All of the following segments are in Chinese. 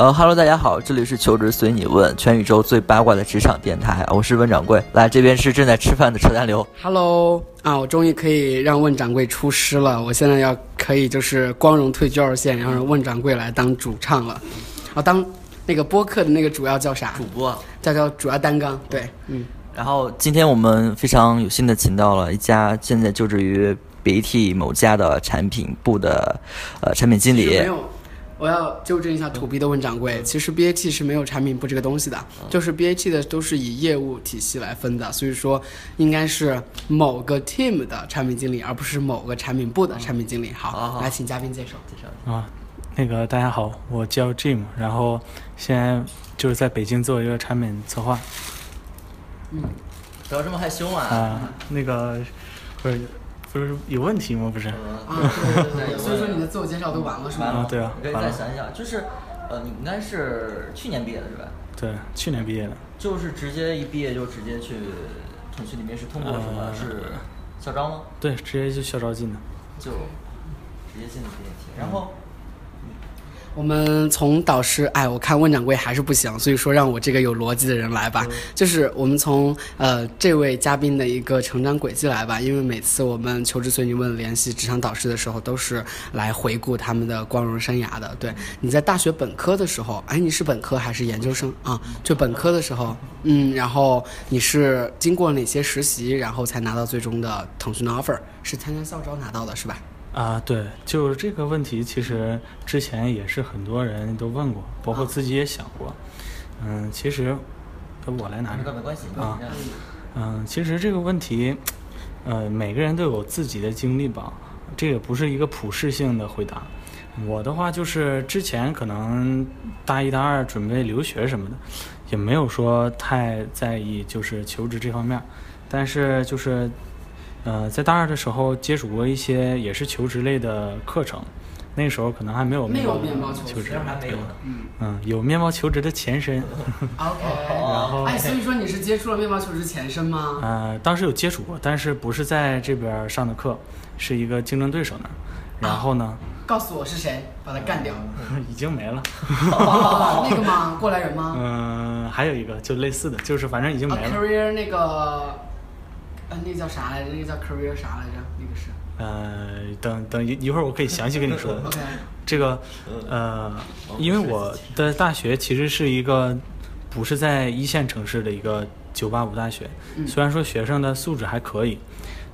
呃哈喽，大家好，这里是求职随你问，全宇宙最八卦的职场电台，我是温掌柜。来，这边是正在吃饭的车丹流。Hello，啊，我终于可以让问掌柜出师了，我现在要可以就是光荣退居二线，然后让问掌柜来当主唱了，啊，当那个播客的那个主要叫啥？主播。叫叫主要担纲，对，嗯。然后今天我们非常有幸的请到了一家现在就职于 BAT 某家的产品部的呃产品经理没。有，我要纠正一下土逼的问掌柜，其实 BAT 是没有产品部这个东西的，就是 BAT 的都是以业务体系来分的，所以说应该是某个 team 的产品经理，而不是某个产品部的产品经理。好，来请嘉宾介绍。介绍啊，那个大家好，我叫 Jim，然后现在就是在北京做一个产品策划嗯不要这么害羞嘛。啊，那个不是不是有问题吗？不是啊，对对对，所以说你的自我介绍都完了是吗？啊对啊我可以再想一想，就是呃，你应该是去年毕业的是吧？对，去年毕业的，就是直接一毕业就直接去腾讯里面是通过什么？呃是校招吗？对，直接就校招进的。就直接进的 BAT，然后我们从导师，哎，我看问掌柜还是不行，所以说让我这个有逻辑的人来吧。就是我们从呃这位嘉宾的一个成长轨迹来吧，因为每次我们求职随你问联系职场导师的时候，都是来回顾他们的光荣生涯的。对，你在大学本科的时候，哎，你是本科还是研究生啊？就本科的时候，嗯，然后你是经过哪些实习，然后才拿到最终的腾讯的 offer？是参加校招拿到的是吧？啊，对，就是这个问题，其实之前也是很多人都问过，包括自己也想过。嗯，其实呃我来拿着那个没关系啊嗯。嗯，其实这个问题，呃，每个人都有自己的经历吧，这也不是一个普适性的回答。我的话就是之前可能大一大二准备留学什么的，也没有说太在意就是求职这方面，但是就是呃在大二的时候接触过一些也是求职类的课程，那个时候可能还没有没有面面包求职，对还没有呢。嗯，有面包求职的前身。OK，然后哎，所以说你是接触了面包求职前身吗？呃，当时有接触过，但是不是在这边上的课，是一个竞争对手那儿。然后呢，告诉我是谁，把他干掉。已经没了。哦，那个吗？过来人吗？嗯、还有一个就类似的，就是反正已经啊没了。，career 那个，呃，那个叫啥来着？那个叫 career 啥来着？那个是。呃，等等一一会儿我可以详细跟你说。OK，这个呃，因为我的大学其实是一个不是在一线城市的一个985大学，嗯虽然说学生的素质还可以，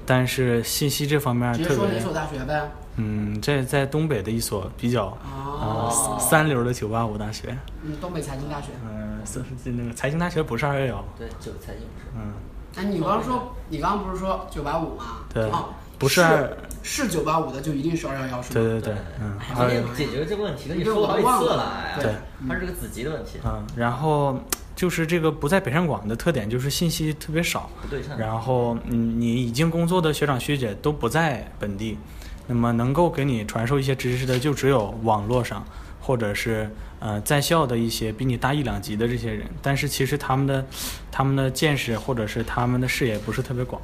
但是信息这方面特别说哪所大学呗。嗯，这在东北的一所比较哦呃三流的九八五大学。嗯，东北财经大学。嗯，是是那个财经大学不是二幺幺，对，就财经不是。嗯，哎，你刚刚说，你刚刚不是说九八五吗？对哦，不是是九八五的就一定是二幺幺是吗？对对对，嗯，二昨天解决了这个问题，跟你说了好几次了，哎，对，它是个子集的问题，嗯，然后就是这个不在北上广的特点就是信息特别少，不对称。然后嗯，你已经工作的学长学姐都不在本地，那么能够给你传授一些知识的就只有网络上，或者是呃在校的一些比你大一两级的这些人，但是其实他们的他们的见识或者是他们的视野不是特别广。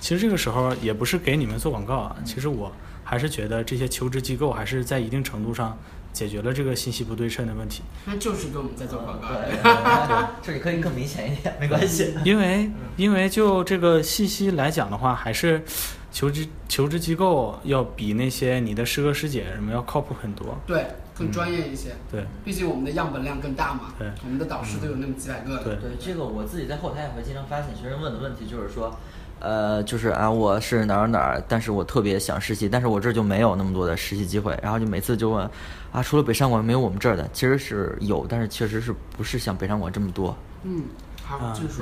其实这个时候也不是给你们做广告啊，其实我还是觉得这些求职机构还是在一定程度上解决了这个信息不对称的问题。那就是给我们在做广告。对，这里可以更明显一点，没关系。因为因为就这个信息来讲的话，还是求职求职机构要比那些你的师哥师姐什么要靠谱很多。对，更专业一些。对毕竟我们的样本量更大嘛。对我们的导师都有那么几百个。对对这个我自己在后台也会经常发现学生问的问题，就是说，呃，就是啊，我是哪儿哪儿，但是我特别想实习，但是我这儿就没有那么多的实习机会，然后就每次就问，啊，除了北上广没有我们这儿的，其实是有，但是确实是不是像北上广这么多。嗯。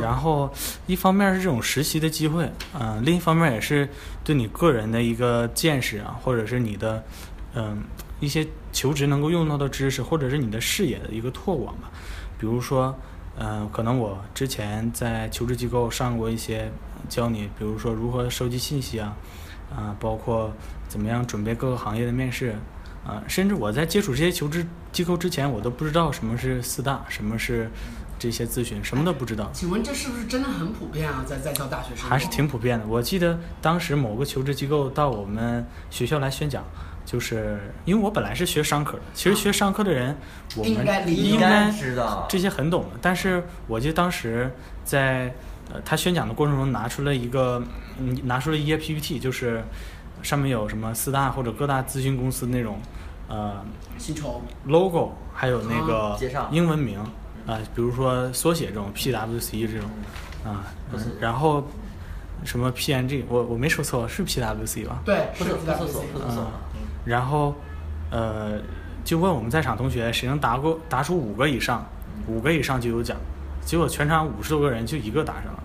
然后一方面是这种实习的机会，嗯，另一方面也是对你个人的一个见识啊，或者是你的嗯一些求职能够用到的知识，或者是你的视野的一个拓广吧。比如说，嗯，可能我之前在求职机构上过一些教你，比如说如何收集信息啊，啊，包括怎么样准备各个行业的面试。啊，甚至我在接触这些求职机构之前，我都不知道什么是四大，什么是这些咨询，什么都不知道。请问这是不是真的很普遍啊？在在校大学生还是挺普遍的。我记得当时某个求职机构到我们学校来宣讲，就是因为我本来是学商科的，其实学商科的人，我们应该理应应该该知道这些很懂的。但是我记得当时在呃他宣讲的过程中拿出了一个，嗯，拿出了一页 PPT，就是上面有什么四大或者各大咨询公司那种呃薪酬 logo，还有那个英文名啊、比如说缩写这种 PWC 这种啊、然后什么 PNG，我我没说错，是 PWC 吧？对，是不是不厕所不厕所嗯，然后呃，就问我们在场同学谁能答过答出五个以上，五个以上就有奖。结果全场五十多个人就一个答上了，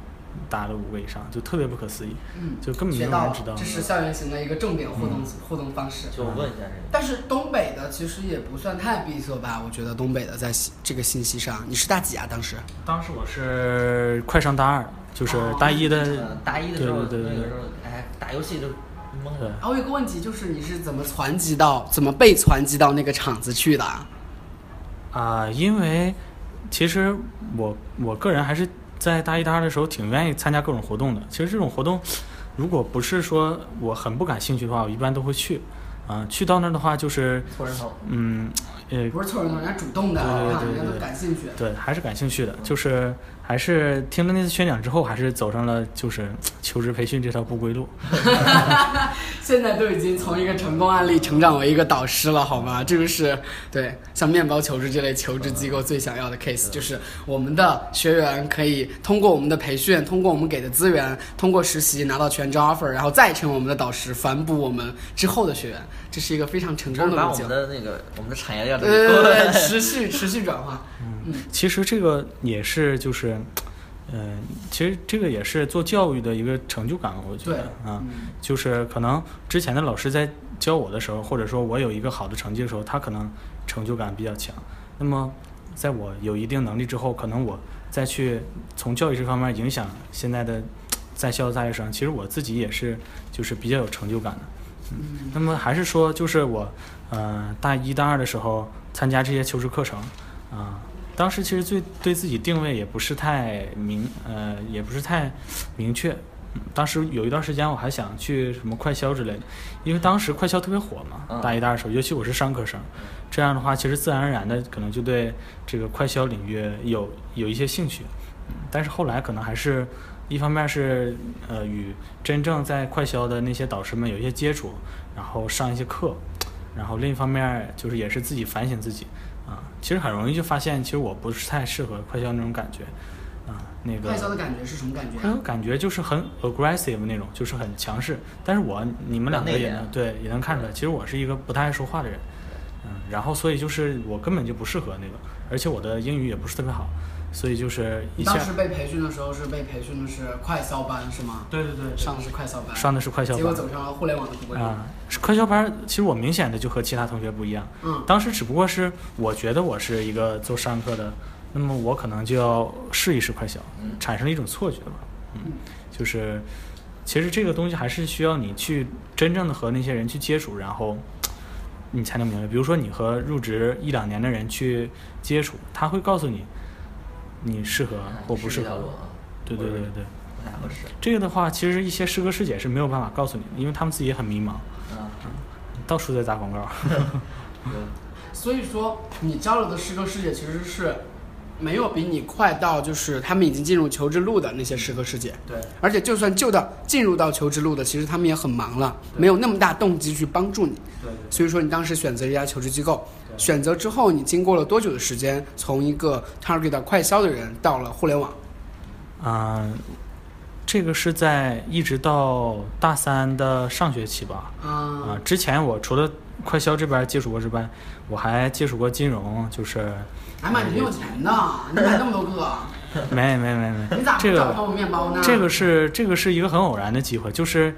答了五个以上，就特别不可思议，嗯，就根本没有人知道。这是校园型的一个重点互动、嗯互动方式。就我问一下这个。但是东北的其实也不算太闭塞吧？我觉得东北的在信这个信息上，你是大几啊？当时？当时我是快上大二，就是哦大一的，呃大一的时候，对对对对那个时候，哎，打游戏就啊，我有个问题，就是你是怎么传集到，怎么被传集到那个场子去的啊？啊、因为其实我我个人还是在大一大二的时候挺愿意参加各种活动的。其实这种活动，如果不是说我很不感兴趣的话，我一般都会去。啊、去到那儿的话就是，凑人头，嗯，呃，不是凑人头，人家主动的，对对对啊，人家对都感兴趣。对，还是感兴趣的，就是还是听了那次宣讲之后，还是走上了就是 求职培训这条不归路。现在都已经从一个成功案例成长为一个导师了，好吗？这个是对像面包求职这类求职机构最想要的 case，就是我们的学员可以通过我们的培训，通过我们给的资源，通过实习拿到全职 offer，然后再成为我们的导师，反哺我们之后的学员，这是一个非常成功的路径们。的那个我们的产业链持续持续转化。其实这个也是就是，嗯、其实这个也是做教育的一个成就感，我觉得啊，嗯就是可能之前的老师在教我的时候，或者说我有一个好的成绩的时候，他可能成就感比较强。那么在我有一定能力之后，可能我再去从教育这方面影响现在的在校的大学生，其实我自己也是就是比较有成就感的。嗯那么还是说，就是我，呃，大一大二的时候参加这些求职课程，啊、当时其实最对自己定位也不是太明，呃，也不是太明确。嗯当时有一段时间我还想去什么快销之类的，因为当时快销特别火嘛，嗯大一大二的时候，尤其我是商科生，这样的话其实自然而然的可能就对这个快销领域有有一些兴趣。嗯但是后来可能还是一方面是呃与真正在快销的那些导师们有一些接触，然后上一些课，然后另一方面就是也是自己反省自己啊，其实很容易就发现其实我不是太适合快销那种感觉啊，那个快销的感觉是什么感觉快销感觉就是很 aggressive 那种，就是很强势，但是我你们两个也能对也能看出来，其实我是一个不太爱说话的人，嗯，然后所以就是我根本就不适合那个，而且我的英语也不是特别好，所以就是一下你当时被培训的时候是被培训的是快销班是吗？对对对上的是快销班，上的是快销班。结果走上了互联网的不归路。啊，是快销班其实我明显的就和其他同学不一样，嗯，当时只不过是我觉得我是一个做商课的，那么我可能就要试一试快销，嗯。产生了一种错觉吧，嗯，就是其实这个东西还是需要你去真正的和那些人去接触，然后你才能明白。比如说你和入职一两年的人去接触，他会告诉你你适合或不适合对对对对。不太合适。这个的话，其实一些师哥师姐是没有办法告诉你的，因为他们自己也很迷茫，啊，到处在打广告。对所以说你交流的师哥师姐其实是没有比你快到，就是他们已经进入求职路的那些师哥师姐。对，而且就算就到进入到求职路的，其实他们也很忙了，没有那么大动机去帮助你。对所以说你当时选择一家求职机构，对选择之后，你经过了多久的时间，从一个 target 到快销的人到了互联网？嗯、这个是在一直到大三的上学期吧。啊、啊，之前我除了快销这边接触过之外，我还接触过金融，就是哎妈，你挺有钱的，你买那么多个，没没没没你咋，不这个找我面包呢？这个是这个是一个很偶然的机会，就是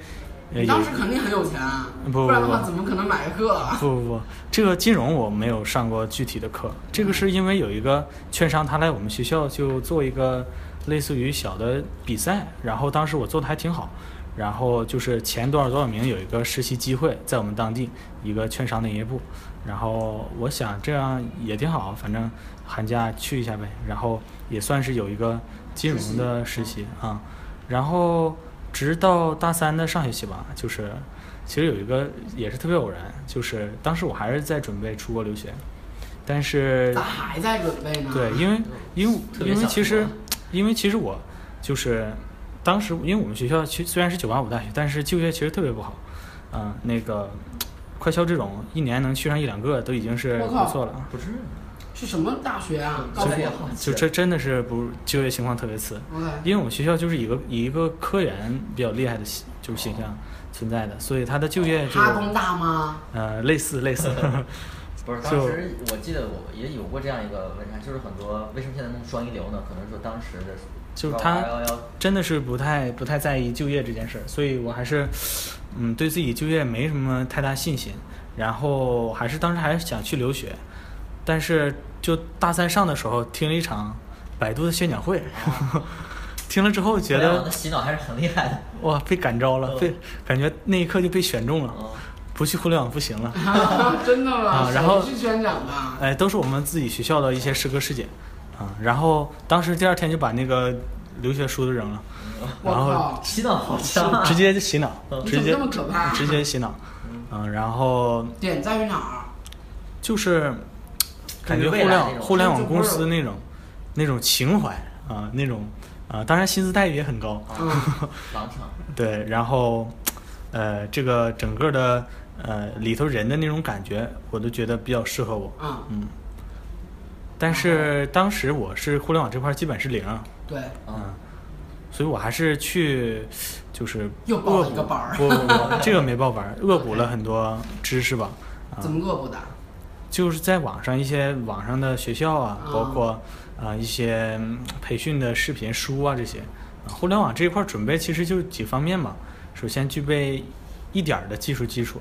你当时肯定很有钱，不不不然的话怎么可能买个课？不不不，这个金融我没有上过具体的课，这个是因为有一个券商他来我们学校就做一个类似于小的比赛，然后当时我做的还挺好，然后就是前多少多少名有一个实习机会，在我们当地一个券商的营业部，然后我想这样也挺好，反正寒假去一下呗，然后也算是有一个金融的实习啊，然后直到大三的上学期吧，就是其实有一个也是特别偶然，就是当时我还是在准备出国留学，但是咋还在准备呢？对，因为因为因为其实因为其实我就是当时因为我们学校其虽然是九八五大学，但是就业其实特别不好，嗯、那个快销这种一年能去上一两个都已经是不错了。不是，是什么大学啊？高特别考好就这真的是不就业情况特别次因为我们学校就是一个以一个科研比较厉害的就是形象存在的，所以他的就业就哈工大吗？呃类似类似，不是，当时我记得我也有过这样一个问题，就是很多为什么现在弄双一流呢？可能说当时的就是他幺幺真的是不太不太在意就业这件事儿，所以我还是嗯对自己就业没什么太大信心，然后还是当时还是想去留学，但是就大三上的时候听了一场百度的宣讲会，听了之后觉得互联网的洗脑还是很厉害的。哇被感召了，嗯被感觉那一刻就被选中了，嗯，不去互联网不行了。真的吗？啊然后去宣讲吧？哎，都是我们自己学校的一些师哥师姐，啊，然后当时第二天就把那个留学书都扔了，我然后！洗脑好强啊！直接就洗脑，嗯直接这么可怕直接洗脑，嗯，然后点在于哪儿？就是感觉互联网互联网公司那种那种情怀啊，那种啊，当然薪资待遇也很高，嗯，对，然后呃，这个整个的呃里头人的那种感觉，我都觉得比较适合我，嗯，嗯。但是当时我是互联网这块基本是零，对，嗯，所以我还是去就是又报了恶补一个班儿不不不，这个没报班儿，恶补了很多知识吧。啊怎么恶补的？就是在网上一些网上的学校啊，啊包括啊、一些嗯培训的视频书啊这些，啊互联网这一块儿准备其实就几方面嘛。首先具备一点儿的技术基础，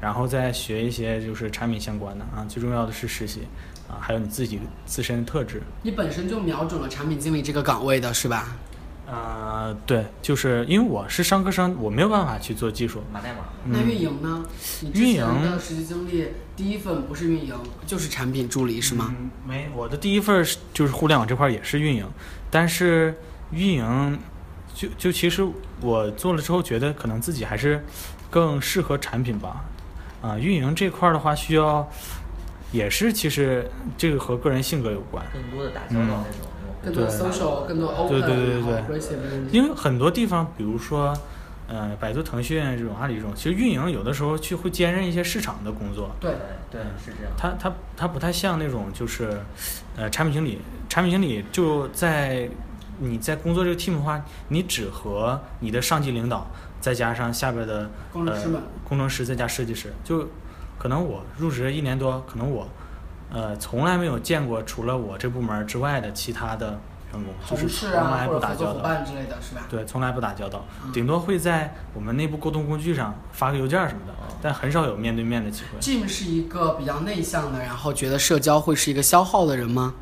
然后再学一些就是产品相关的啊，最重要的是实习啊，还有你自己自身的特质。你本身就瞄准了产品经理这个岗位的是吧？呃，对，就是因为我是商科生，我没有办法去做技术。码代码。那运营呢？你之运前营的实习经历，第一份不是运营，就是产品助理是吗？嗯没，我的第一份是就是互联网这块也是运营，但是运营就就其实我做了之后，觉得可能自己还是更适合产品吧。啊、运营这块的话，需要也是其实这个和个人性格有关，更多的打交道那种那种更多对。social，更多 open，对对对对。对因为很多地方，比如说。呃，百度、腾讯这种、阿里这种，其实运营有的时候去会兼任一些市场的工作，对，对，是这样。他他他不太像那种就是，呃，产品经理，产品经理就在你在工作这个 team 的话，你只和你的上级领导，再加上下边的呃工程师们。工程师再加设计师，就可能我入职一年多，可能我呃从来没有见过除了我这部门之外的其他的员工，就是从来不打交道。合作伙伴之类的是吧？对，从来不打交道嗯，顶多会在我们内部沟通工具上发个邮件什么的，但很少有面对面的机会。Jim 是一个比较内向的，然后觉得社交会是一个消耗的人吗？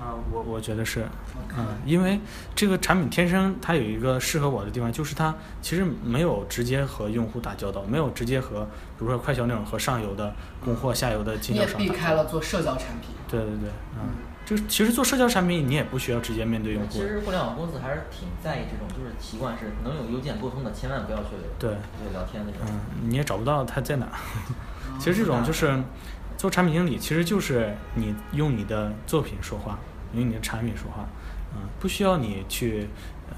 啊，我我觉得是，嗯，因为这个产品天生它有一个适合我的地方，就是它其实没有直接和用户打交道，没有直接和比如说快销那种和上游的供货、下游的经你也避销商打交道。开了做社交产品。对对对，嗯，就其实做社交产品，你也不需要直接面对用户其。实互联网公司还是挺在意这种，就是习惯是能有邮件沟通的，千万不要去对对聊天那种。嗯，你也找不到他在哪儿。其实这种就是做产品经理，其实就是你用你的作品说话，用你的产品说话，嗯，不需要你去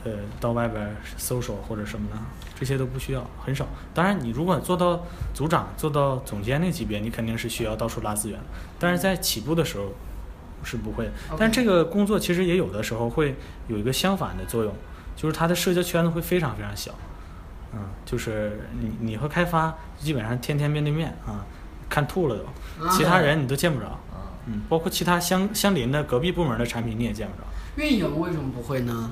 呃到外边儿搜索或者什么的，这些都不需要，很少。当然，你如果做到组长、做到总监那级别，你肯定是需要到处拉资源，但是在起步的时候是不会的。但这个工作其实也有的时候会有一个相反的作用，就是它的社交圈子会非常非常小。嗯，就是你你和开发基本上天天面对面啊，看吐了都，其他人你都见不着。啊，嗯，包括其他相相邻的隔壁部门的产品你也见不着。运营为什么不会呢？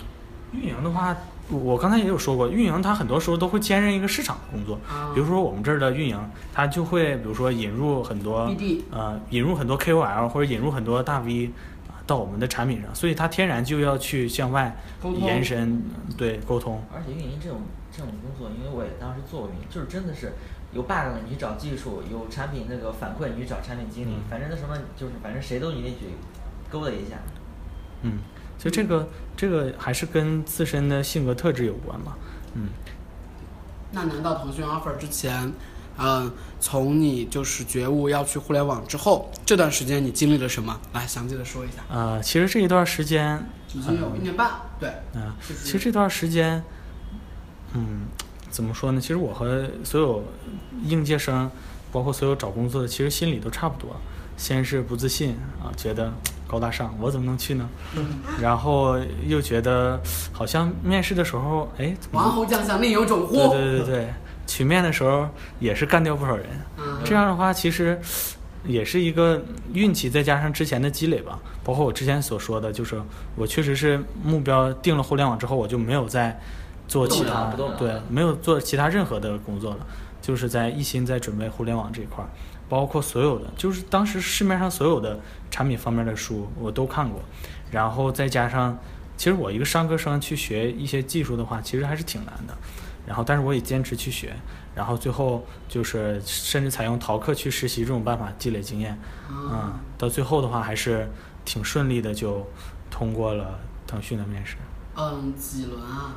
运营的话，我我刚才也有说过，运营他很多时候都会兼任一个市场的工作。啊比如说我们这儿的运营，他就会比如说引入很多呃引入很多 KOL 或者引入很多大 V 啊到我们的产品上，所以它天然就要去向外延伸对沟通。而且运营这种这种工作，因为我也当时做过运营，就是真的是有 bug 你去找技术，有产品那个反馈你去找产品经理，嗯反正那什么就是反正谁都你得去勾搭一下。嗯，所以这个这个还是跟自身的性格特质有关嘛。嗯，那难道腾讯 offer 之前，嗯、从你就是觉悟要去互联网之后，这段时间你经历了什么？来详细的说一下。呃，其实这一段时间，已经有一年半，对，嗯、就是其实这段时间，嗯，怎么说呢？其实我和所有应届生，包括所有找工作的，其实心里都差不多。先是不自信啊，觉得高大上，我怎么能去呢？然后又觉得好像面试的时候，哎，怎么王侯将相宁有种乎？对对对对，取面的时候也是干掉不少人。嗯这样的话，其实也是一个运气，再加上之前的积累吧。包括我之前所说的，就是我确实是目标定了互联网之后，我就没有再做其他不动了不动对，没有做其他任何的工作了，就是在一心在准备互联网这一块儿。包括所有的，就是当时市面上所有的产品方面的书我都看过，然后再加上，其实我一个商科生去学一些技术的话，其实还是挺难的。然后，但是我也坚持去学，然后最后就是甚至采用逃课去实习这种办法积累经验，嗯，到最后的话还是挺顺利的就通过了腾讯的面试。嗯，几轮啊？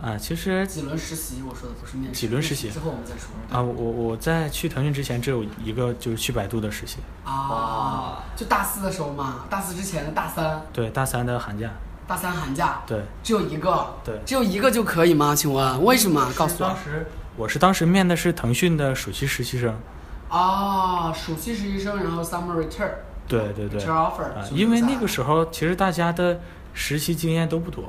啊，其实几轮实习？我说的不是面试。几轮实习之后我们再说。啊，我我在去腾讯之前只有一个就是去百度的实习，啊，就大四的时候嘛，大四之前的大三，对，大三的寒假，大三寒假，对，只有一个，对只有一个就可以吗？请问为什么？告诉我当。时我是当时面的是腾讯的暑期实习生，哦，暑期实习生，然后 summer return，对对对，return offer，啊，因为那个时候其实大家的实习经验都不多，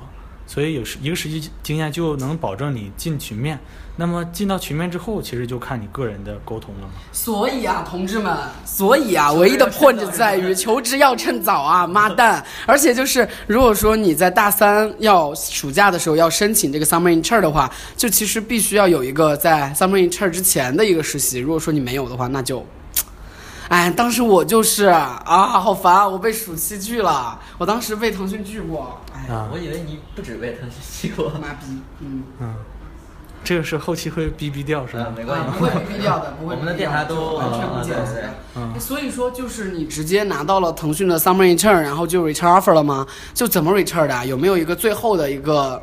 所以有时一个实习经验就能保证你进群面。那么进到群面之后，其实就看你个人的沟通了嘛。所以啊，同志们，所以啊，唯一的 point 在于求职要趁早啊，妈蛋！而且就是，如果说你在大三要暑假的时候要申请这个 summer intern 的话，就其实必须要有一个在 summer intern 之前的一个实习。如果说你没有的话，那就。哎，当时我就是啊，好烦啊！我被暑期拒了，我当时被腾讯拒过，哎，啊我以为你不止被腾讯去过，妈逼，嗯，嗯，这个是后期会逼逼掉是吧？啊没关系啊，不会被逼掉的，不会我们的电台都完全不啊所以说，就是你直接拿到了腾讯的 summer intern，然后就 return offer 了吗？就怎么 return 的啊？有没有一个最后的一个，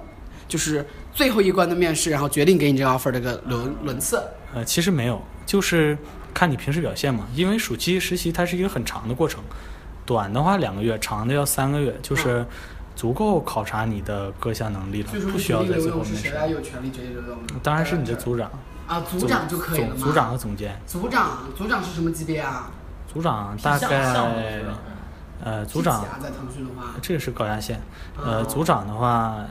就是最后一关的面试，然后决定给你这个 offer 的一个轮轮次？呃，其实没有，就是看你平时表现嘛。因为暑期实习它是一个很长的过程，短的话两个月，长的要三个月，就是足够考察你的各项能力了不需要在最后面试。有权利决定留用？当然是你的组长，啊，组长就可以了吗？组长和总监，组长，组长是什么级别啊？组长大概？呃，组长机器啊在腾讯的话，这个是高压线，哦呃，组长的话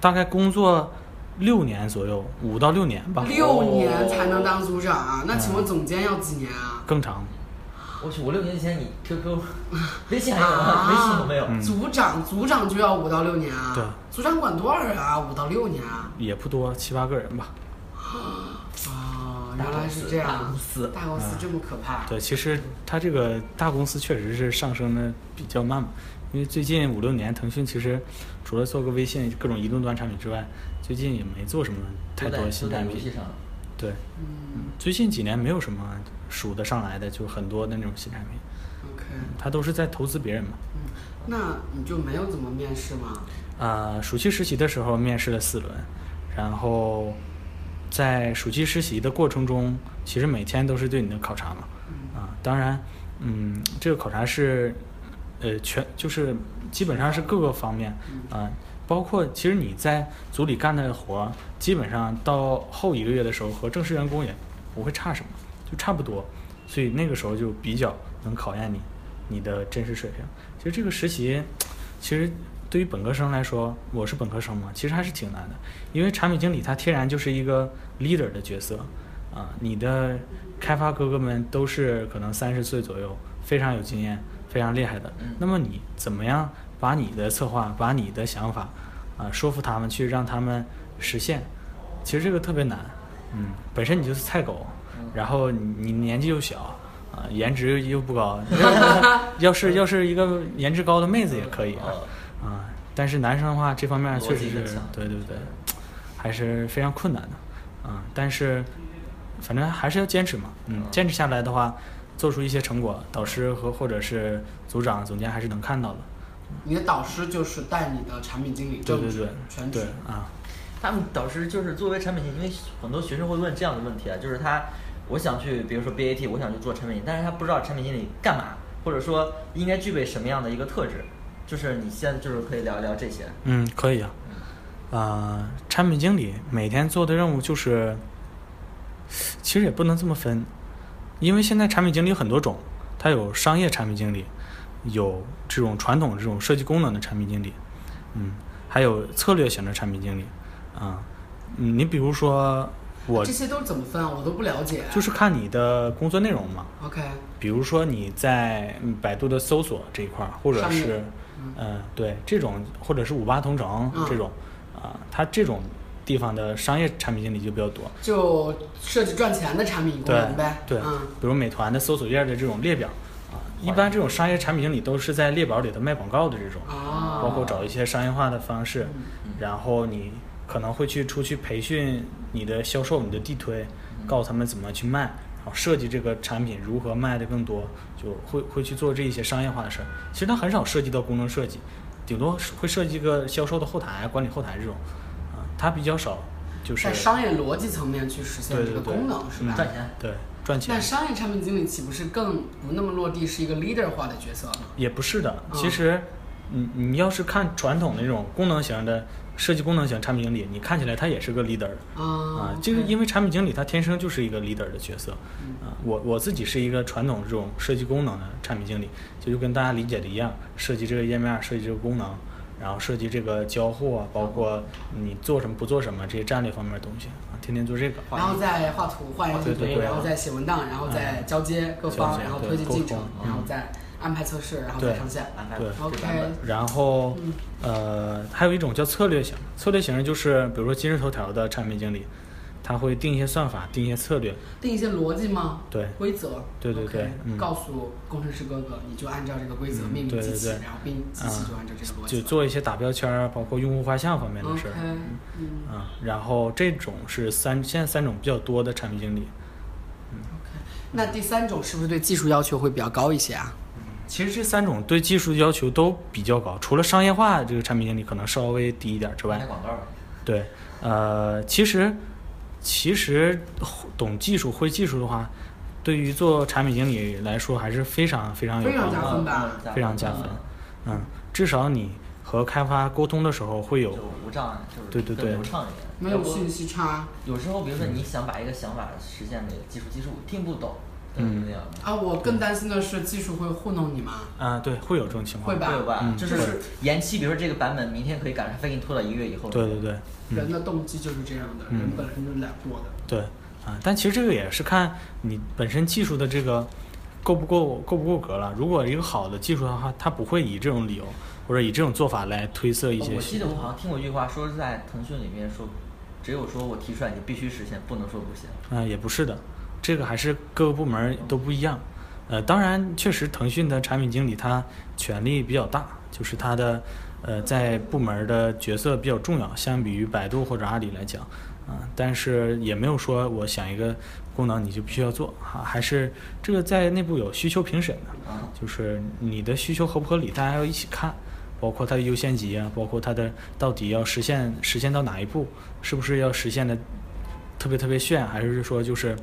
大概工作六年左右，五到六年吧，六年才能当组长啊？那请问总监要几年啊？更长。我去，五六年前你 QQ、微信还有吗？啊微信有没有？嗯组长，组长就要五到六年啊？对。组长管多少人啊？五到六年啊？也不多，七八个人吧。啊，大原来是这样大公。司大公司这么可怕。对，其实它这个大公司确实是上升的比较慢嘛，因为最近五六年，腾讯其实除了做个微信各种移动端产品之外，最近也没做什么太多新产品。对，嗯最近几年没有什么数得上来的，就很多的那种新产品，，OK，他都是在投资别人嘛。嗯，那你就没有怎么面试吗？啊、暑期实习的时候面试了四轮，然后在暑期实习的过程中，其实每天都是对你的考察嘛。啊，当然，嗯，这个考察是，呃，全就是基本上是各个方面啊，包括其实你在组里干的活，基本上到后一个月的时候和正式员工也不会差什么，就差不多，所以那个时候就比较能考验你你的真实水平。其实这个实习，其实对于本科生来说，我是本科生嘛，其实还是挺难的，因为产品经理他天然就是一个 leader 的角色，啊，你的开发哥哥们都是可能三十岁左右，非常有经验、非常厉害的。那么你怎么样把你的策划、把你的想法啊说服他们去让他们实现？其实这个特别难，嗯，本身你就是菜狗，然后你你年纪又小。啊，颜值又不高，要是要是一个颜值高的妹子也可以啊，啊，但是男生的话，这方面确实是对对对，还是非常困难的，啊，但是反正还是要坚持嘛，嗯，坚持下来的话，做出一些成果，导师和或者是组长、总监还是能看到的，你的导师就是带你的产品经理，对对对，全职对。啊，他们导师就是作为产品经理，因为很多学生会问这样的问题啊，就是他我想去，比如说 BAT，我想去做产品经理，但是他不知道产品经理干嘛，或者说应该具备什么样的一个特质，就是你现在就是可以聊一聊这些。嗯，可以啊。啊、产品经理每天做的任务就是，其实也不能这么分，因为现在产品经理很多种，他有商业产品经理，有这种传统这种设计功能的产品经理，嗯，还有策略型的产品经理，啊、嗯，你比如说我这些都是怎么分啊？我都不了解。就是看你的工作内容嘛，OK，比如说你在嗯百度的搜索这一块儿，或者是嗯、对这种，或者是五八同城嗯这种啊、它这种地方的商业产品经理就比较多。就设计赚钱的产品功对能呗。对，嗯，比如美团的搜索页的这种列表啊，一般这种商业产品经理都是在列表里头卖广告的这种，啊，包括找一些商业化的方式，嗯然后你可能会去出去培训你的销售、你的地推，告诉他们怎么去卖，然后设计这个产品如何卖的更多，就会会去做这一些商业化的事儿。其实他很少涉及到功能设计，顶多会设计一个销售的后台、管理后台这种，啊，他比较少，就是在商业逻辑层面去实现这个功能是吧？赚钱对赚钱那。商业产品经理岂不是更不那么落地，是一个 leader 化的角色吗？也不是的，嗯其实你你要是看传统的那种功能型的设计功能型产品经理，你看起来他也是个 leader 啊啊，这个因为产品经理他天生就是一个 leader 的角色嗯啊。我我自己是一个传统这种设计功能的产品经理，就就跟大家理解的一样，设计这个页面，设计这个功能，然后设计这个交互啊，包括你做什么不做什么这些战略方面的东西啊，天天做这个。然后再画图、画原型图对对，然后再写文档，然后再交接各方，然后推进进程然后再安排测试，然后再上线。安排对。然后嗯，呃，还有一种叫策略型，策略型就是比如说今日头条的产品经理，他会定一些算法，定一些策略，定一些逻辑吗？对规则。对对对嗯告诉工程师哥哥，你就按照这个规则嗯命令机器，对对对然后并机器啊就按照这个逻辑就。做一些打标签儿，包括用户画像方面的事儿。嗯啊，然后这种是三现在三种比较多的产品经理。，OK。那第三种是不是对技术要求会比较高一些啊？其实这三种对技术要求都比较高，除了商业化这个产品经理可能稍微低一点之外拍，广告，对，呃，其实其实懂技术、会技术的话，对于做产品经理来说还是非常非常有非常帮助的，加分吧嗯非常加分嗯。嗯，至少你和开发沟通的时候会有就无障碍，就是对对对流畅一点。没有信息差有时候，比如说你想把一个想法实现给技术，技术听不懂，对嗯那样。啊！我更担心的是技术会糊弄你吗？啊、对，会有这种情况。会吧会有吧？嗯就是延期，比如说这个版本明天可以赶上，非给你拖到一个月以后。对对对，嗯人的动机就是这样的，嗯人本身就是懒惰的。对，啊，但其实这个也是看你本身技术的这个够不够够不够格了。如果一个好的技术的话，他不会以这种理由或者以这种做法来推测一些我记得我好像听过一句话，说是在腾讯里面说，只有说我提出来你必须实现，不能说不行。啊、也不是的，这个还是各个部门儿都不一样。呃，当然，确实腾讯的产品经理他权力比较大，就是他的呃在部门的角色比较重要，相比于百度或者阿里来讲，啊、但是也没有说我想一个功能你就必须要做啊，还是这个在内部有需求评审的，啊，就是你的需求合不合理，大家要一起看，包括它的优先级啊，包括它的到底要实现实现到哪一步，是不是要实现的特别特别炫，还是说就是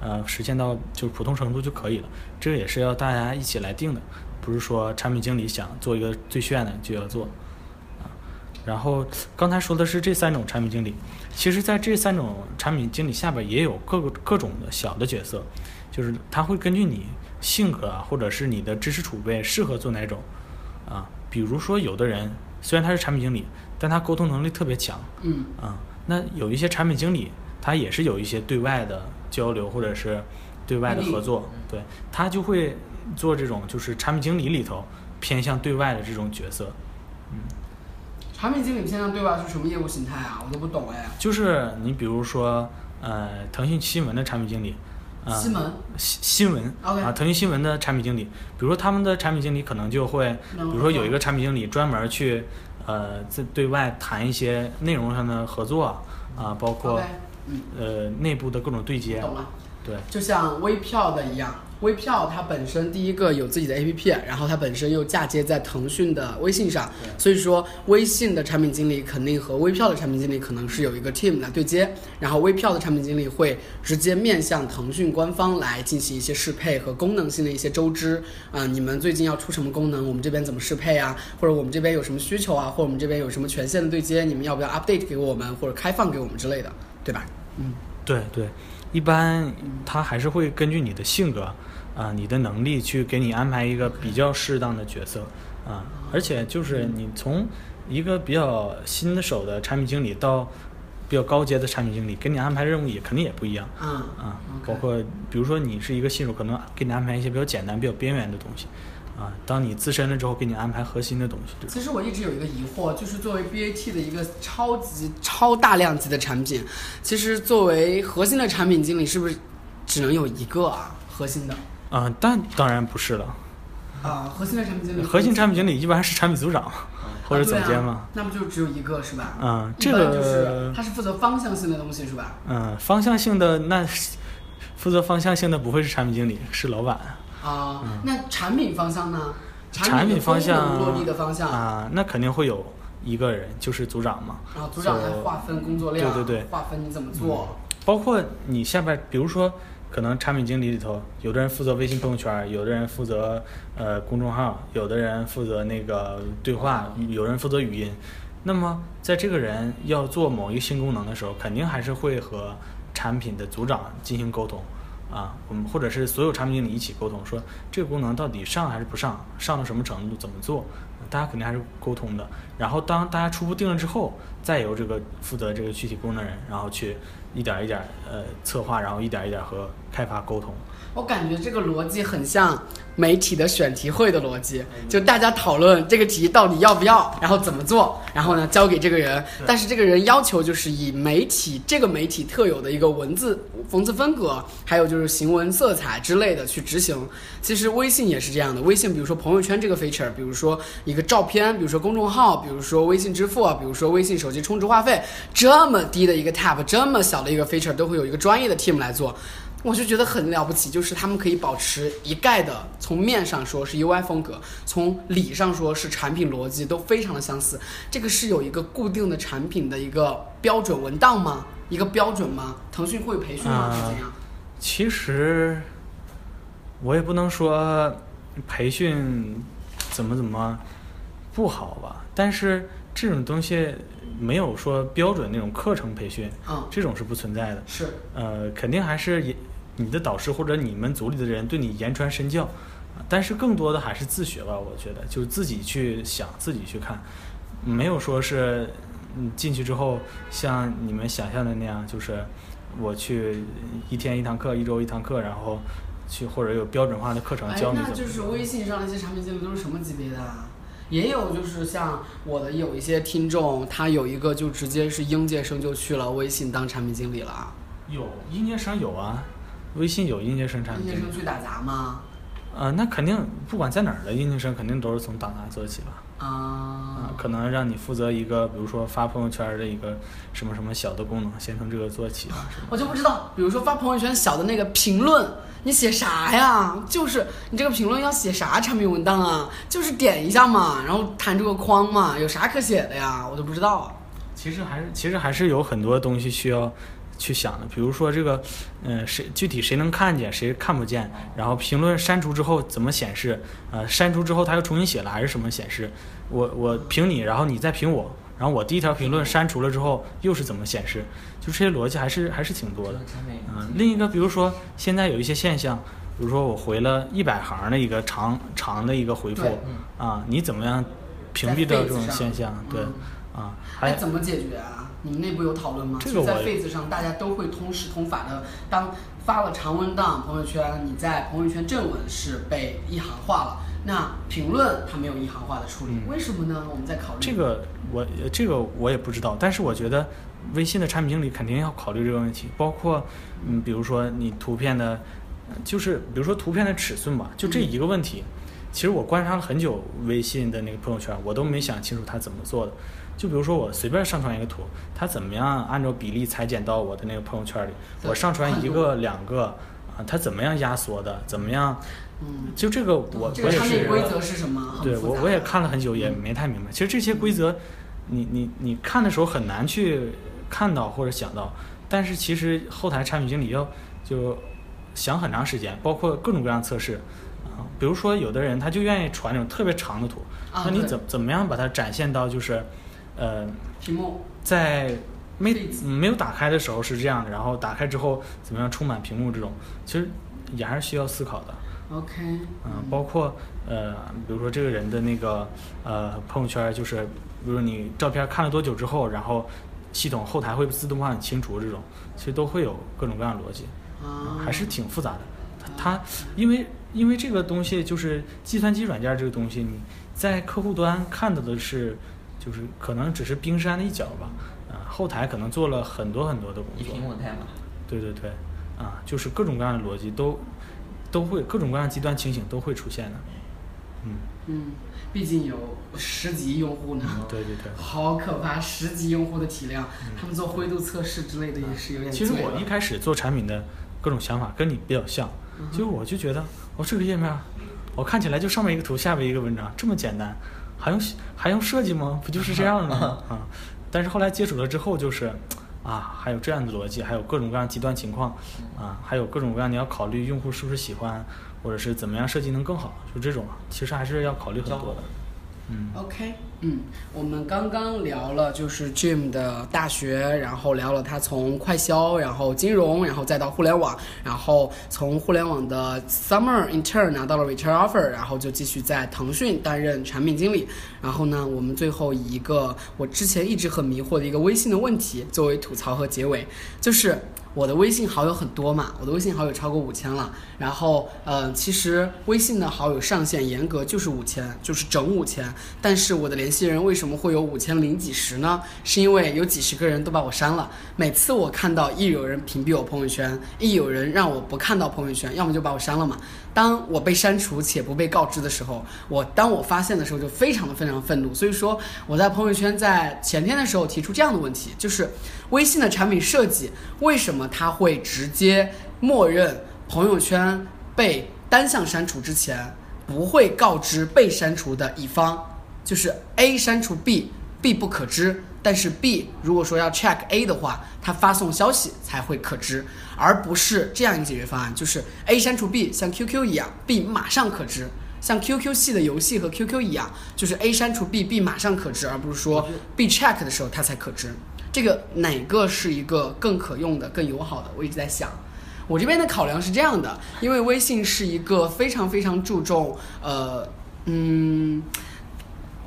呃实现到就是普通程度就可以了？这个也是要大家一起来定的，不是说产品经理想做一个最炫的就要做。啊，然后刚才说的是这三种产品经理，其实在这三种产品经理下边也有各个各种的小的角色，就是他会根据你性格啊，或者是你的知识储备适合做哪种啊。比如说有的人虽然他是产品经理，但他沟通能力特别强嗯，啊。那有一些产品经理，他也是有一些对外的交流或者是对外的合作，对他就会做这种就是产品经理里头偏向对外的这种角色。产品经理现在对外是什么业务形态啊？我都不懂哎。就是你比如说，呃，腾讯新闻的产品经理，呃、新闻？新新闻啊，腾讯新闻的产品经理，比如说他们的产品经理可能就会，比如说有一个产品经理专门去，呃，在对外谈一些内容上的合作啊，包括嗯，呃内部的各种对接，懂了。对。就像微票的一样，微票它本身第一个有自己的 APP，然后它本身又嫁接在腾讯的微信上，所以说微信的产品经理肯定和微票的产品经理可能是有一个 team 来对接，然后微票的产品经理会直接面向腾讯官方来进行一些适配和功能性的一些周知啊、你们最近要出什么功能，我们这边怎么适配啊，或者我们这边有什么需求啊，或者我们这边有什么权限的对接，你们要不要 update 给我们，或者开放给我们之类的，对吧？嗯。对对，一般他还是会根据你的性格啊、你的能力去给你安排一个比较适当的角色啊、而且就是你从一个比较新手的产品经理到比较高阶的产品经理，给你安排任务也肯定也不一样嗯啊、OK 包括比如说你是一个新手，可能给你安排一些比较简单、比较边缘的东西啊、当你资深了之后，给你安排核心的东西。其实我一直有一个疑惑，就是作为 BAT 的一个超级超大量级的产品，其实作为核心的产品经理，是不是只能有一个啊？核心的啊、但当然不是了，啊，核心的产品经理，核心产品经理一般是产品组长或者总监嘛啊啊。那不就只有一个是吧？嗯，这个就是个他是负责方向性的东西是吧？嗯，方向性的那是负责方向性的不会是产品经理，是老板。啊，那产品方向呢？嗯产品品方向的功能落地的方向，啊，那肯定会有一个人，就是组长嘛。然后组长来划分工作量，对对对划分你怎么做。包括你下边，比如说，可能产品经理里头，有的人负责微信朋友圈，有的人负责呃公众号，有的人负责那个对话，有人负责语音。那么在这个人要做某一个新功能的时候，肯定还是会和产品的组长进行沟通啊，我们或者是所有产品经理一起沟通，说这个功能到底上还是不上，上到什么程度，怎么做，大家肯定还是沟通的。然后当大家初步定了之后，再由这个负责这个具体功能人，然后去一点儿一点儿呃策划，然后一点儿一点儿和开发沟通。我感觉这个逻辑很像媒体的选题会的逻辑，就大家讨论这个题到底要不要，然后怎么做，然后呢交给这个人，但是这个人要求就是以媒体这个媒体特有的一个文字文字风格，还有就是行文色彩之类的去执行。其实微信也是这样的，微信比如说朋友圈这个 feature，比如说一个照片，比如说公众号，比如说微信支付啊，比如说微信手机充值话费，这么低的一个 tab，这么小的一个 feature，都会有一个专业的 team 来做。我就觉得很了不起，就是他们可以保持一概的，从面上说是 UI 风格，从理上说是产品逻辑，都非常的相似。这个是有一个固定的产品的一个标准文档吗？一个标准吗？腾讯会有培训吗？是怎样？其实我也不能说培训怎么怎么不好吧，但是这种东西没有说标准那种课程培训，嗯，这种是不存在的。是呃，肯定还是也你的导师或者你们组里的人对你言传身教，啊但是更多的还是自学吧。我觉得就是自己去想，自己去看，没有说是嗯进去之后像你们想象的那样，就是我去一天一堂课，一周一堂课，然后去或者有标准化的课程哎教，你怎么就是微信上那些产品经理都是什么级别的啊？也有就是像我的有一些听众，他有一个就直接是应届生就去了微信当产品经理了啊。有应届生有啊，微信有应届生产品经理。届生去打杂吗？呃，那肯定不管在哪儿的应届生，肯定都是从打杂做起吧。啊啊，，可能让你负责一个，比如说发朋友圈的一个什么什么小的功能，先从这个做起？我就不知道，比如说发朋友圈小的那个评论，你写啥呀？就是你这个评论要写啥产品文档啊？就是点一下嘛，然后弹这个框嘛，有啥可写的呀？我都不知道啊。其实还是其实还是有很多东西需要去想的，比如说这个，嗯、谁具体谁能看见，谁看不见，然后评论删除之后怎么显示，呃，删除之后他又重新写了还是什么显示？我我评你，然后你再评我，然后我第一条评论删除了之后又是怎么显示？就这些逻辑还是还是挺多的。嗯，另一个比如说现在有一些现象，比如说我回了一百行的一个长长的一个回复对啊，你怎么样屏蔽掉这种现象？对嗯啊，哎，还怎么解决啊？你们内部有讨论吗？这个就在 Face 上，大家都会通识通法的。当发了长文档朋友圈，你在朋友圈正文是被一行化了，那评论它没有一行化的处理，嗯为什么呢？我们在考虑这个我呃这个我也不知道，但是我觉得微信的产品经理肯定要考虑这个问题，包括嗯，比如说你图片的，呃就是比如说图片的尺寸吧，就这一个问题，其实我观察了很久微信的那个朋友圈，我都没想清楚他怎么做的。就比如说我随便上传一个图，它怎么样按照比例裁剪到我的那个朋友圈里？我上传一个、两个啊，它怎么样压缩的，怎么样，嗯，就这个我我也是规则是什么？对我我也看了很久，也没太明白。其实这些规则，你你你看的时候很难去看到或者想到，但是其实后台产品经理要就想很长时间，包括各种各样的测试啊。比如说有的人他就愿意传那种特别长的图，啊那你对怎怎么样把它展现到就是，呃，屏幕在没没有打开的时候是这样的，然后打开之后怎么样充满屏幕这种，其实也还是需要思考的。OK，嗯，包括呃，比如说这个人的那个呃朋友圈，就是比如说你照片看了多久之后，然后系统后台会自动帮你清除这种，其实都会有各种各样的逻辑，啊，还是挺复杂的。它它因为因为这个东西就是计算机软件这个东西，你在客户端看到的是就是可能只是冰山的一角吧，啊、后台可能做了很多很多的工作。对对对，啊，就是各种各样的逻辑都都会各种各样的极端情形都会出现的。嗯，嗯，毕竟有十级用户呢。对对对。好可怕！十级用户的体量，他们做灰度测试之类的也是有点其实我一开始做产品的各种想法跟你比较像，就是我就觉得，哦，这个页面，我看起来就上面一个图，下面一个文章，这么简单，还用还用设计吗？不就是这样的吗？啊！但是后来接触了之后，就是，啊，还有这样的逻辑，还有各种各样极端情况，啊，还有各种各样你要考虑用户是不是喜欢，或者是怎么样设计能更好，就这种，其实还是要考虑很多的。嗯 OK，嗯，我们刚刚聊了就是 Jim 的大学，然后聊了他从快销，然后金融，然后再到互联网，然后从互联网的 Summer Intern 拿到了 Return Offer，然后就继续在腾讯担任产品经理。然后呢，我们最后以一个我之前一直很迷惑的一个微信的问题作为吐槽和结尾，就是我的微信好友很多嘛，我的微信好友超过五千了。然后，呃，其实微信的好友上限严格就是五千，就是整五千。但是我的联系人为什么会有五千零几十呢？是因为有几十个人都把我删了。每次我看到一有人屏蔽我朋友圈，一有人让我不看到朋友圈，要么就把我删了嘛。当我被删除且不被告知的时候，我当我发现的时候就非常的非常愤怒。所以说我在朋友圈在前天的时候提出这样的问题，就是微信的产品设计为什么它会直接默认朋友圈被单向删除之前不会告知被删除的一方，就是 A 删除 B，B 不可知。但是 B 如果说要 check A 的话，它发送消息才会可知，而不是这样一个解决方案，就是 A 删除 B 像 QQ 一样，B 马上可知。像 QQ 系的游戏和 QQ 一样，就是 A 删除 B，B 马上可知，而不是说 B check 的时候它才可知。这个哪个是一个更可用的、更友好的？我一直在想。我这边的考量是这样的，因为微信是一个非常非常注重呃嗯，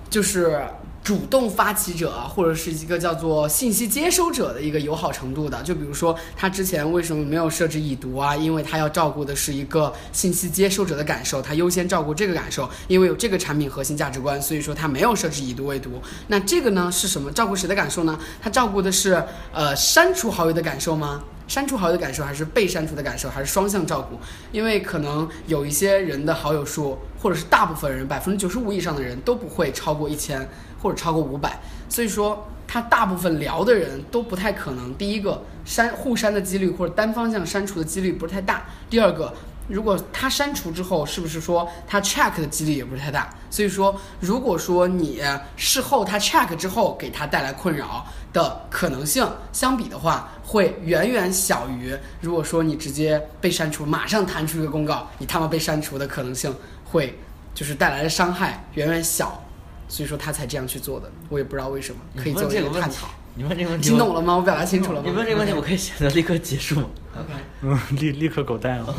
就是主动发起者或者是一个叫做信息接收者的一个友好程度的。就比如说，他之前为什么没有设置已读啊？因为他要照顾的是一个信息接收者的感受，他优先照顾这个感受，因为有这个产品核心价值观，所以说他没有设置已读未读。那这个呢是什么？照顾谁的感受呢？他照顾的是呃删除好友的感受吗？删除好友的感受，还是被删除的感受，还是双向照顾？因为可能有一些人的好友数，或者是大部分人，百分之九十五以上的人都不会超过一千，或者超过五百。所以说，他大部分聊的人都不太可能。第一个，删互删的几率或者单方向删除的几率不是太大。第二个，如果他删除之后，是不是说他 check 的几率也不是太大？所以说，如果说你事后他 check 之后给他带来困扰的可能性相比的话，会远远小于如果说你直接被删除，马上弹出一个公告，你他妈被删除的可能性会就是带来的伤害远远小，所以说他才这样去做的。我也不知道为什么，可以做一个探讨。，你问这个问题，听懂了吗？我表达清楚了吗？你问这个问题，我可以选择立刻结束。OK，嗯，立立刻狗带了。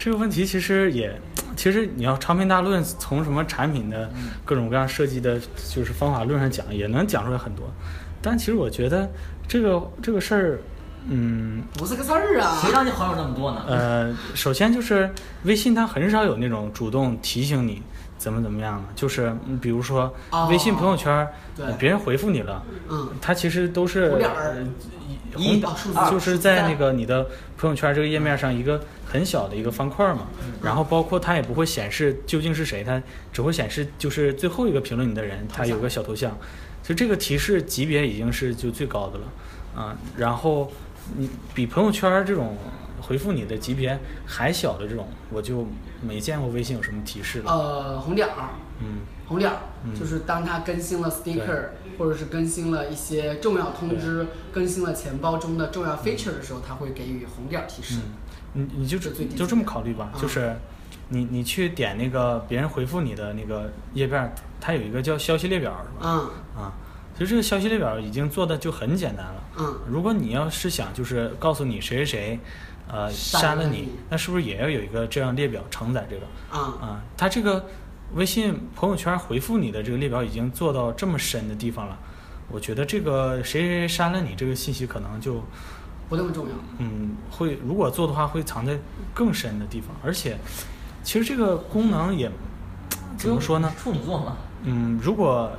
这个问题其实也，其实你要长篇大论，从什么产品的各种各样设计的，就是方法论上讲，也能讲出来很多。但其实我觉得这个这个事儿，嗯，不是个事儿啊。谁让你好友那么多呢？呃，首先就是微信它很少有那种主动提醒你怎么怎么样的，就是嗯比如说哦微信朋友圈，别人回复你了，嗯，它其实都是一就是在那个你的朋友圈这个页面上一个很小的一个方块嘛，然后包括它也不会显示究竟是谁，它只会显示就是最后一个评论你的人，他有个小头像，其实这个提示级别已经是就最高的了，啊，然后你比朋友圈这种回复你的级别还小的这种，我就没见过微信有什么提示的。呃，红点儿，嗯，红点儿，嗯就是当它更新了 sticker，或者是更新了一些重要通知，更新了钱包中的重要 feature 的时候，它会给予红点儿提示。嗯，你你就就这么考虑吧，啊就是你你去点那个别人回复你的那个页面儿，它有一个叫消息列表是吧？嗯啊，其实这个消息列表已经做的就很简单了。嗯，如果你要是想就是告诉你谁谁谁，呃，删了你那是不是也要有一个这样列表承载这个？啊啊，它这个微信朋友圈回复你的这个列表已经做到这么深的地方了，我觉得这个谁谁谁删了你这个信息可能就不那么重要。嗯会如果做的话会藏在更深的地方，而且其实这个功能也怎么说呢？处女座嘛，嗯，如果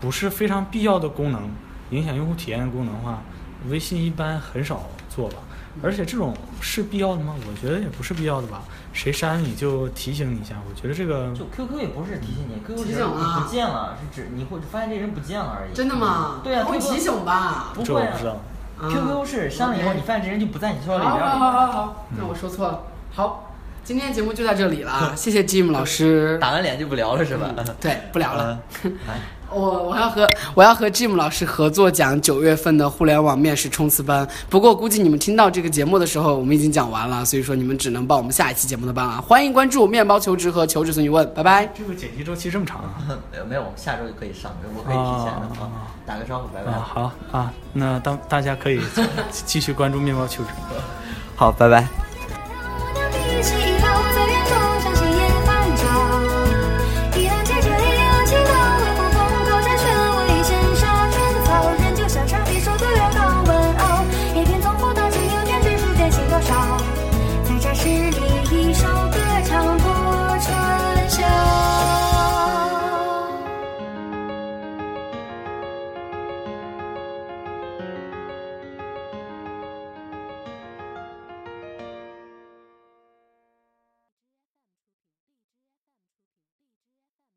不是非常必要的功能，影响用户体验的功能的话，微信一般很少做吧。而且这种是必要的吗？我觉得也不是必要的吧。谁删你就提醒你一下，我觉得这个就 QQ 也不是提醒你，QQ 只是你提醒啊不见了，是指你会发现这人不见了而已。真的吗？对啊会提醒吧？不会啊这我不知道。啊 QQ 是删了以后，你发现这人就不在你社交好列表里。好好好好，那我说错了。好，今天节目就到这里了，谢谢 Jim 老师。打完脸就不聊了是吧？对，不聊了。我我要和我要和 Jim 老师合作讲九月份的互联网面试冲刺班。不过估计你们听到这个节目的时候，我们已经讲完了，所以说你们只能报我们下一期节目的班了。欢迎关注面包求职和求职随你问，拜拜。这个剪辑周期这么长啊？没 有没有，下周就可以上，我可以提前的啊啊。打个招呼，拜拜。啊，好啊，那当大家可以继续关注面包求职。好，拜拜。